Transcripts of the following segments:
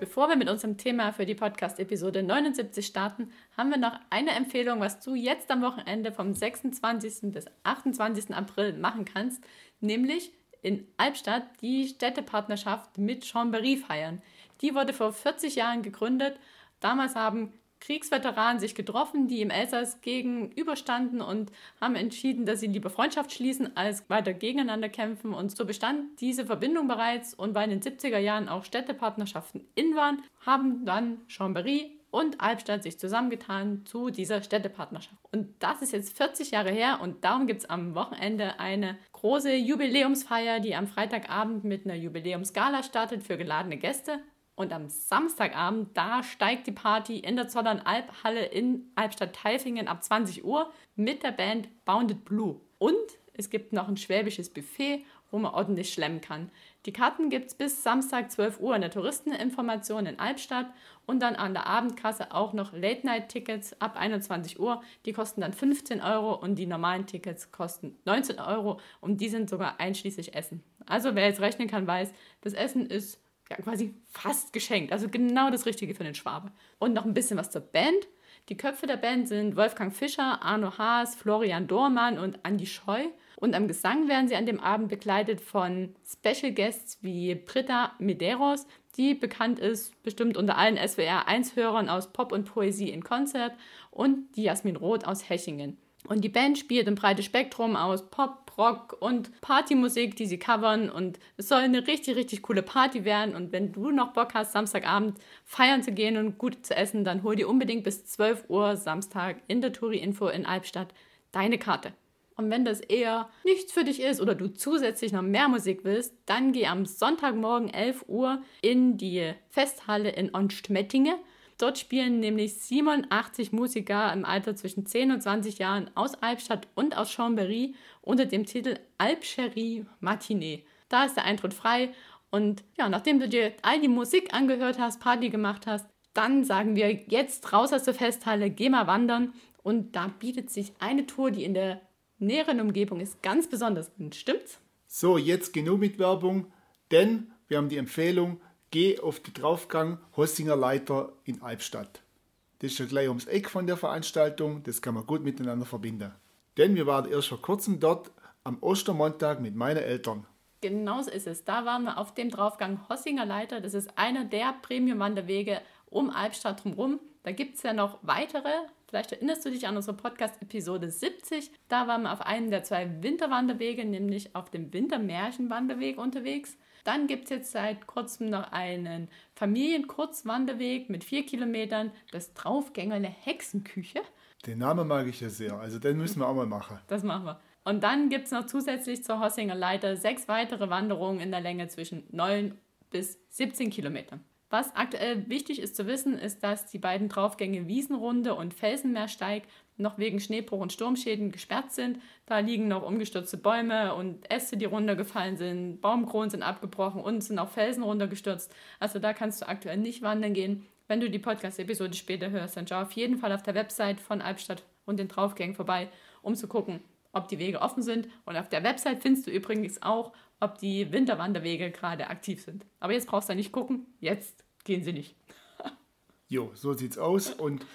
Bevor wir mit unserem Thema für die Podcast-Episode 79 starten, haben wir noch eine Empfehlung, was du jetzt am Wochenende vom 26. bis 28. April machen kannst, nämlich in Albstadt die Städtepartnerschaft mit Chambéry feiern. Die wurde vor 40 Jahren gegründet. Damals haben Kriegsveteranen sich getroffen, die im Elsass gegenüberstanden und haben entschieden, dass sie lieber Freundschaft schließen, als weiter gegeneinander kämpfen. Und so bestand diese Verbindung bereits und weil in den 70er Jahren auch Städtepartnerschaften in waren, haben dann Chambéry und Albstadt sich zusammengetan zu dieser Städtepartnerschaft. Und das ist jetzt 40 Jahre her und darum gibt es am Wochenende eine große Jubiläumsfeier, die am Freitagabend mit einer Jubiläumsgala startet für geladene Gäste. Und am Samstagabend, da steigt die Party in der Zollern Albhalle in Albstadt-Teifingen ab 20 Uhr mit der Band Bounded Blue. Und es gibt noch ein schwäbisches Buffet, wo man ordentlich schlemmen kann. Die Karten gibt es bis Samstag 12 Uhr in der Touristeninformation in Albstadt und dann an der Abendkasse auch noch Late-Night-Tickets ab 21 Uhr. Die kosten dann 15 Euro und die normalen Tickets kosten 19 Euro und die sind sogar einschließlich Essen. Also wer jetzt rechnen kann, weiß, das Essen ist quasi fast geschenkt. Also genau das Richtige für den Schwabe. Und noch ein bisschen was zur Band. Die Köpfe der Band sind Wolfgang Fischer, Arno Haas, Florian Dormann und Andy Scheu. Und am Gesang werden sie an dem Abend begleitet von Special Guests wie Britta Medeiros, die bekannt ist bestimmt unter allen SWR 1-Hörern aus Pop und Poesie in Konzert und die Jasmin Roth aus Hechingen. Und die Band spielt ein breites Spektrum aus Pop, Rock und Partymusik, die sie covern. Und es soll eine richtig, richtig coole Party werden. Und wenn du noch Bock hast, Samstagabend feiern zu gehen und gut zu essen, dann hol dir unbedingt bis 12 Uhr Samstag in der Touri-Info in Albstadt deine Karte. Und wenn das eher nichts für dich ist oder du zusätzlich noch mehr Musik willst, dann geh am Sonntagmorgen 11 Uhr in die Festhalle in Onstmettinge. Dort spielen nämlich 87 Musiker im Alter zwischen 10 und 20 Jahren aus Albstadt und aus Chambéry unter dem Titel Alpcherie Matinee. Da ist der Eintritt frei und ja, nachdem du dir all die Musik angehört hast, Party gemacht hast, dann sagen wir jetzt raus aus der Festhalle, geh mal wandern und da bietet sich eine Tour, die in der näheren Umgebung ist ganz besonders Stimmt's? So, jetzt genug mit Werbung, denn wir haben die Empfehlung, geh auf den Draufgang Hossinger Leiter in Albstadt. Das ist ja gleich ums Eck von der Veranstaltung, das kann man gut miteinander verbinden. Denn wir waren erst vor kurzem dort am Ostermontag mit meinen Eltern. Genauso ist es. Da waren wir auf dem Draufgang Hossinger Leiter. Das ist einer der Premium-Wanderwege um Albstadt drumherum. Da gibt es ja noch weitere. Vielleicht erinnerst du dich an unsere Podcast-Episode 70. Da waren wir auf einem der zwei Winterwanderwege, nämlich auf dem Wintermärchenwanderweg unterwegs. Dann gibt es jetzt seit kurzem noch einen Familienkurzwanderweg mit vier Kilometern, das Draufgängerle Hexenküche. Den Namen mag ich ja sehr, also den müssen wir auch mal machen. Das machen wir. Und dann gibt es noch zusätzlich zur Hossinger Leiter sechs weitere Wanderungen in der Länge zwischen 9 bis 17 Kilometern. Was aktuell wichtig ist zu wissen, ist, dass die beiden Draufgänge Wiesenrunde und Felsenmeersteig noch wegen Schneebruch und Sturmschäden gesperrt sind. Da liegen noch umgestürzte Bäume und Äste, die runtergefallen sind, Baumkronen sind abgebrochen und sind auch Felsen runtergestürzt. Also da kannst du aktuell nicht wandern gehen. Wenn du die Podcast-Episode später hörst, dann schau auf jeden Fall auf der Website von Albstadt und den Draufgängen vorbei, um zu gucken, ob die Wege offen sind. Und auf der Website findest du übrigens auch, ob die Winterwanderwege gerade aktiv sind. Aber jetzt brauchst du nicht gucken, jetzt gehen sie nicht. jo, so sieht's aus. Und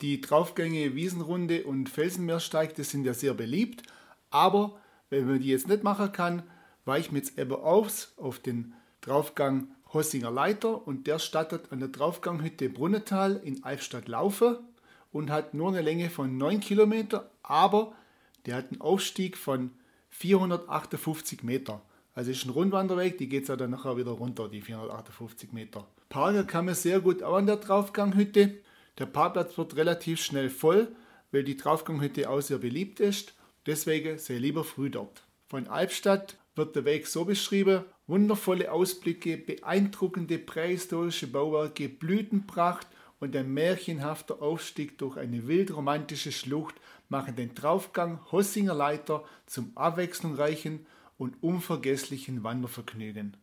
die Draufgänge Wiesenrunde und Felsenmeersteig, das sind ja sehr beliebt. Aber wenn man die jetzt nicht machen kann, weichen wir jetzt eben aus auf den Draufgang Hossinger Leiter und der startet an der Draufganghütte Brunnetal in Albstadt-Laufe und hat nur eine Länge von 9 Kilometer, aber der hat einen Aufstieg von 458 Meter. Also ist ein Rundwanderweg, die geht es ja dann nachher wieder runter, die 458 Meter. Parken kann man sehr gut auch an der Draufganghütte. Der Parkplatz wird relativ schnell voll, weil die Draufganghütte auch sehr beliebt ist. Deswegen sehr lieber früh dort. Von Albstadt wird der Weg so beschrieben: wundervolle Ausblicke, beeindruckende prähistorische Bauwerke, Blütenpracht und ein märchenhafter Aufstieg durch eine wildromantische Schlucht machen den Draufgang Hossinger Leiter zum abwechslungsreichen und unvergesslichen Wandervergnügen.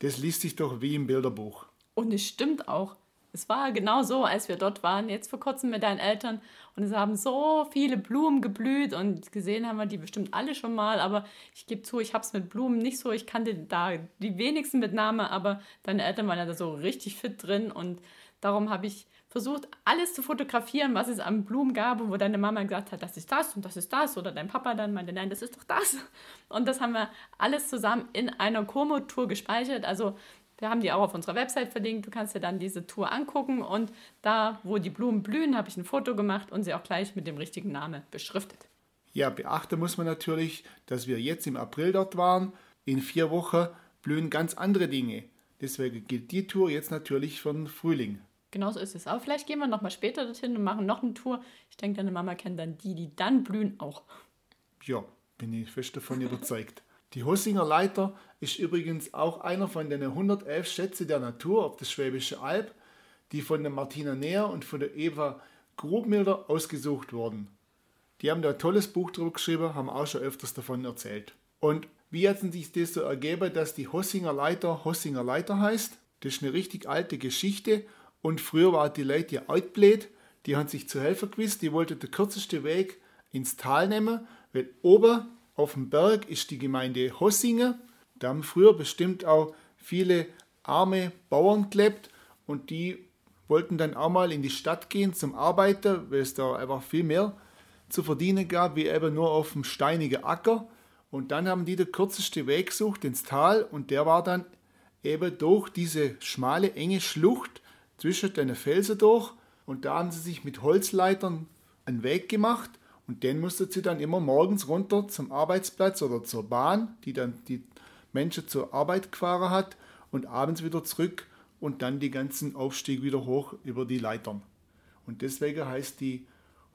Das liest sich doch wie im Bilderbuch. Und es stimmt auch. Es war genau so, als wir dort waren, jetzt vor kurzem mit deinen Eltern. Und es haben so viele Blumen geblüht und gesehen haben wir die bestimmt alle schon mal. Aber ich gebe zu, ich habe es mit Blumen nicht so. Ich kannte da die wenigsten mit Name, aber deine Eltern waren ja da so richtig fit drin. Und darum habe ich versucht, alles zu fotografieren, was es an Blumen gab und wo deine Mama gesagt hat, das ist das und das ist das. Oder dein Papa dann meinte, nein, das ist doch das. Und das haben wir alles zusammen in einer Komo-Tour gespeichert. Also wir haben die auch auf unserer Website verlinkt. Du kannst dir dann diese Tour angucken und da, wo die Blumen blühen, habe ich ein Foto gemacht und sie auch gleich mit dem richtigen Namen beschriftet. Ja, beachten muss man natürlich, dass wir jetzt im April dort waren. In vier Wochen blühen ganz andere Dinge. Deswegen gilt die Tour jetzt natürlich für den Frühling. Genauso ist es. Aber vielleicht gehen wir noch mal später dorthin und machen noch eine Tour. Ich denke, deine Mama kennt dann die, die dann blühen, auch. Ja, bin ich fest davon überzeugt. Die Hossinger Leiter ist übrigens auch einer von den 111 Schätze der Natur auf der Schwäbische Alb, die von der Martina Neher und von der Eva Grubmilder ausgesucht wurden. Die haben da ein tolles Buch drüber geschrieben, haben auch schon öfters davon erzählt. Und wie hat sich das so ergeben, dass die Hossinger Leiter Hossinger Leiter heißt? Das ist eine richtig alte Geschichte und früher war die Leute ja outblät, die haben sich zu helfen gewusst, die wollten den kürzesten Weg ins Tal nehmen, weil oben auf dem Berg ist die Gemeinde Hossingen. Da haben früher bestimmt auch viele arme Bauern gelebt und die wollten dann auch mal in die Stadt gehen zum Arbeiten, weil es da einfach viel mehr zu verdienen gab, wie eben nur auf dem steinigen Acker. Und dann haben die den kürzesten Weg gesucht ins Tal und der war dann eben durch diese schmale, enge Schlucht zwischen den Felsen durch und da haben sie sich mit Holzleitern einen Weg gemacht und den mussten sie dann immer morgens runter zum Arbeitsplatz oder zur Bahn, die dann die Menschen zur Arbeit gefahren hat und abends wieder zurück und dann die ganzen Aufstieg wieder hoch über die Leitern. Und deswegen heißt die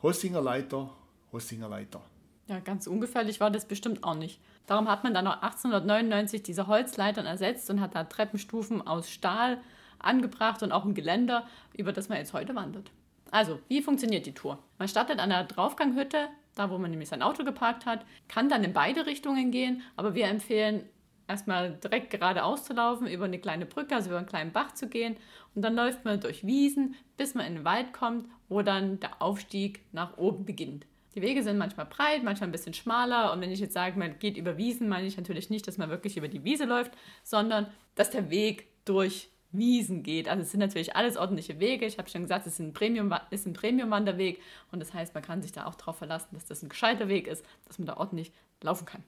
Hossinger Leiter Hossinger Leiter. Ja, ganz ungefährlich war das bestimmt auch nicht. Darum hat man dann noch 1899 diese Holzleitern ersetzt und hat da Treppenstufen aus Stahl angebracht und auch ein Geländer, über das man jetzt heute wandert. Also, wie funktioniert die Tour? Man startet an der Draufganghütte, da wo man nämlich sein Auto geparkt hat, kann dann in beide Richtungen gehen, aber wir empfehlen erstmal direkt geradeaus zu laufen, über eine kleine Brücke, also über einen kleinen Bach zu gehen und dann läuft man durch Wiesen, bis man in den Wald kommt, wo dann der Aufstieg nach oben beginnt. Die Wege sind manchmal breit, manchmal ein bisschen schmaler und wenn ich jetzt sage, man geht über Wiesen, meine ich natürlich nicht, dass man wirklich über die Wiese läuft, sondern dass der Weg durch Wiesen geht. Also es sind natürlich alles ordentliche Wege. Ich habe schon gesagt, es ist ein Premium, ist ein Premium-Wanderweg und das heißt, man kann sich da auch darauf verlassen, dass das ein gescheiter Weg ist, dass man da ordentlich laufen kann.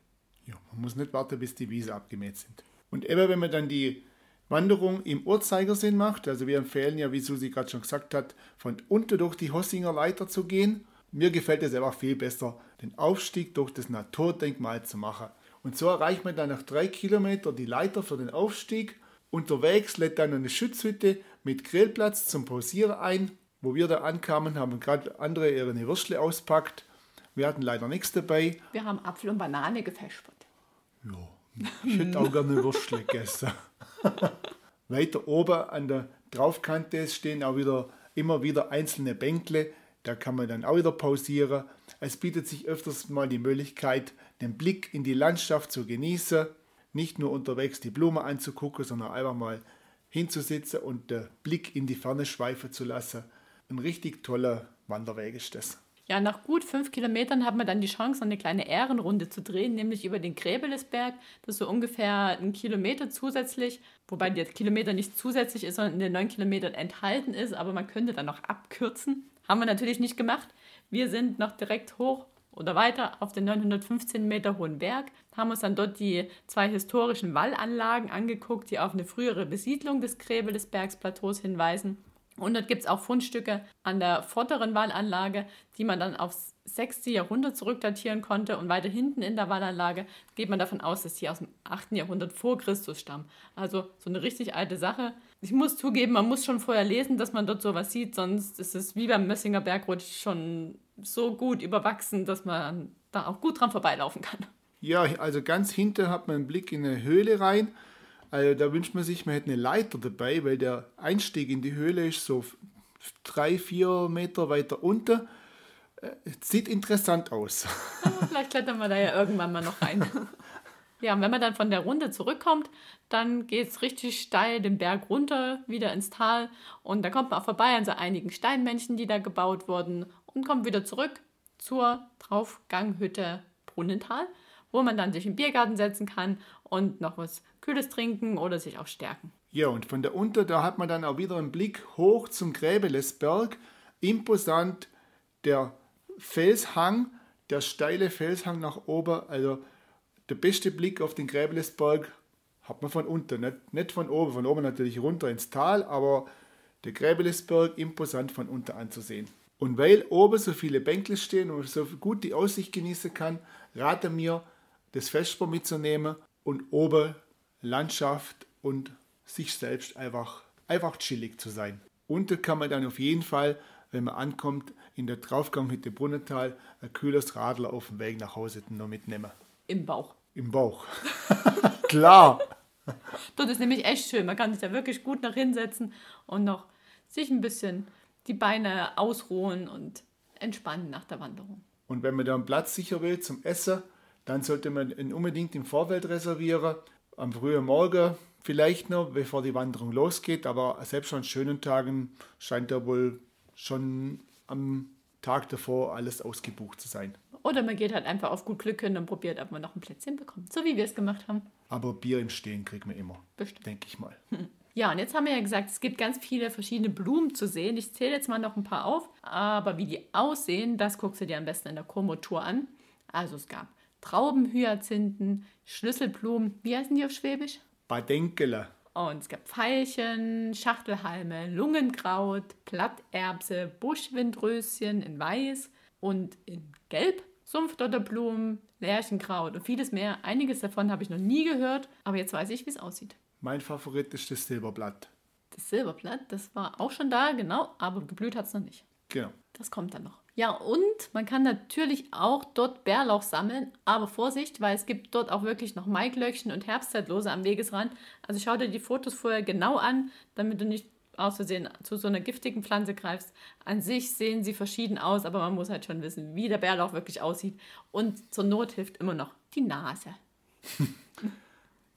Ja, man muss nicht warten, bis die Wiese abgemäht sind. Und immer wenn man dann die Wanderung im Uhrzeigersinn macht, also wir empfehlen ja, wie Susi gerade schon gesagt hat, von unten durch die Hossinger Leiter zu gehen. Mir gefällt es einfach viel besser, den Aufstieg durch das Naturdenkmal zu machen. Und so erreicht man dann nach drei Kilometern die Leiter für den Aufstieg Unterwegs lädt dann eine Schutzhütte mit Grillplatz zum Pausieren ein. Wo wir da ankamen, haben gerade andere ihre Würstle auspackt. Wir hatten leider nichts dabei. Wir haben Apfel und Banane gefespert. Ja, ich hätte auch gerne Würstle gegessen. Weiter oben an der Draufkante stehen auch wieder immer wieder einzelne Bänkle. Da kann man dann auch wieder pausieren. Es bietet sich öfters mal die Möglichkeit, den Blick in die Landschaft zu genießen nicht nur unterwegs die Blume anzugucken, sondern einfach mal hinzusitzen und den Blick in die Ferne schweifen zu lassen. Ein richtig toller Wanderweg ist das. Ja, nach gut fünf Kilometern hat man dann die Chance, eine kleine Ehrenrunde zu drehen, nämlich über den Gräbelesberg. Das ist so ungefähr ein Kilometer zusätzlich, wobei der Kilometer nicht zusätzlich ist, sondern in den neun Kilometern enthalten ist, aber man könnte dann noch abkürzen. Haben wir natürlich nicht gemacht. Wir sind noch direkt hoch oder weiter auf den 915 Meter hohen Berg, haben uns dann dort die zwei historischen Wallanlagen angeguckt, die auf eine frühere Besiedlung des Gräbe des Bergsplateaus hinweisen. Und dort gibt es auch Fundstücke an der vorderen Wallanlage, die man dann aufs 6. Jahrhundert zurückdatieren konnte. Und weiter hinten in der Wallanlage geht man davon aus, dass sie aus dem 8. Jahrhundert vor Christus stammen. Also so eine richtig alte Sache. Ich muss zugeben, man muss schon vorher lesen, dass man dort sowas sieht, sonst ist es wie beim Mössinger Bergrutsch schon so gut überwachsen, dass man da auch gut dran vorbeilaufen kann. Ja, also ganz hinten hat man einen Blick in eine Höhle rein. Also da wünscht man sich, man hätte eine Leiter dabei, weil der Einstieg in die Höhle ist so drei, vier Meter weiter unten. Äh, sieht interessant aus. Vielleicht klettern wir da ja irgendwann mal noch rein. Ja, und wenn man dann von der Runde zurückkommt, dann geht es richtig steil den Berg runter, wieder ins Tal. Und da kommt man auch vorbei an so einigen Steinmännchen, die da gebaut wurden. Und kommt wieder zurück zur Draufganghütte Brunnental, wo man dann sich im Biergarten setzen kann und noch was Kühles trinken oder sich auch stärken. Ja, und von der Unter, da hat man dann auch wieder einen Blick hoch zum Gräbelesberg. Imposant der Felshang, der steile Felshang nach oben. Also der beste Blick auf den Gräbelesberg hat man von unten, nicht, nicht von oben. Von oben natürlich runter ins Tal, aber der Gräbelesberg imposant von unten anzusehen. Und weil oben so viele Bänkle stehen und so gut die Aussicht genießen kann, rate mir, das Vesper mitzunehmen und oben Landschaft und sich selbst einfach, einfach chillig zu sein. Unten kann man dann auf jeden Fall, wenn man ankommt, in der Draufganghütte Brunnental ein kühles Radler auf dem Weg nach Hause noch mitnehmen. Im Bauch. Im Bauch. Klar. Dort ist nämlich echt schön. Man kann sich da wirklich gut nach hinsetzen und noch sich ein bisschen die Beine ausruhen und entspannen nach der Wanderung. Und wenn man da einen Platz sicher will zum Essen, dann sollte man ihn unbedingt im Vorfeld reservieren. Am frühen Morgen vielleicht noch, bevor die Wanderung losgeht. Aber selbst an schönen Tagen scheint da wohl schon am Tag davor alles ausgebucht zu sein. Oder man geht halt einfach auf gut Glück hin und probiert, ob man noch ein Plätzchen bekommt. So wie wir es gemacht haben. Aber Bier im Stehen kriegt man immer. Bestimmt. Denke ich mal. Ja, und jetzt haben wir ja gesagt, es gibt ganz viele verschiedene Blumen zu sehen. Ich zähle jetzt mal noch ein paar auf. Aber wie die aussehen, das guckst du dir am besten in der Komotour an. Also es gab Traubenhyazinthen, Schlüsselblumen. Wie heißen die auf Schwäbisch? Badenkele. Und es gab Veilchen, Schachtelhalme, Lungenkraut, Platterbse, Buschwindröschen in Weiß und in Gelb, Sumpfdotterblumen, Lärchenkraut und vieles mehr. Einiges davon habe ich noch nie gehört, aber jetzt weiß ich, wie es aussieht. Mein Favorit ist das Silberblatt. Das Silberblatt, das war auch schon da, genau, aber geblüht hat es noch nicht. Genau. Das kommt dann noch. Ja, und man kann natürlich auch dort Bärlauch sammeln, aber Vorsicht, weil es gibt dort auch wirklich noch Maiglöckchen und Herbstzeitlose am Wegesrand. Also schau dir die Fotos vorher genau an, damit du nicht aus Versehen zu so einer giftigen Pflanze greifst. An sich sehen sie verschieden aus, aber man muss halt schon wissen, wie der Bärlauch wirklich aussieht. Und zur Not hilft immer noch die Nase.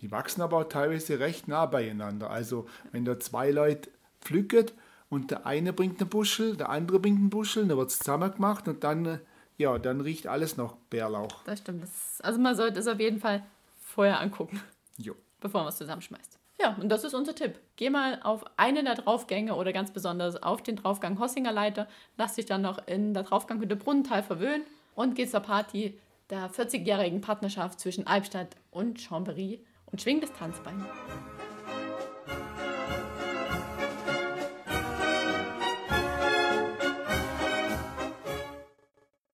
Die wachsen aber auch teilweise recht nah beieinander. Also wenn da zwei Leute pflücken und der eine bringt eine Buschel, der andere bringt einen Buschel, dann wird es zusammen gemacht und dann, ja, dann riecht alles noch Bärlauch. Das stimmt. Das, also man sollte es auf jeden Fall vorher angucken, Jo. bevor man es zusammenschmeißt. Ja, und das ist unser Tipp. Geh mal auf einen der Draufgänge oder ganz besonders auf den Draufgang Hossinger Leiter, lass dich dann noch in der Draufganghütte Brunnental verwöhnen und geh zur Party der 40-jährigen Partnerschaft zwischen Albstadt und Chambéry und schwing das Tanzbein.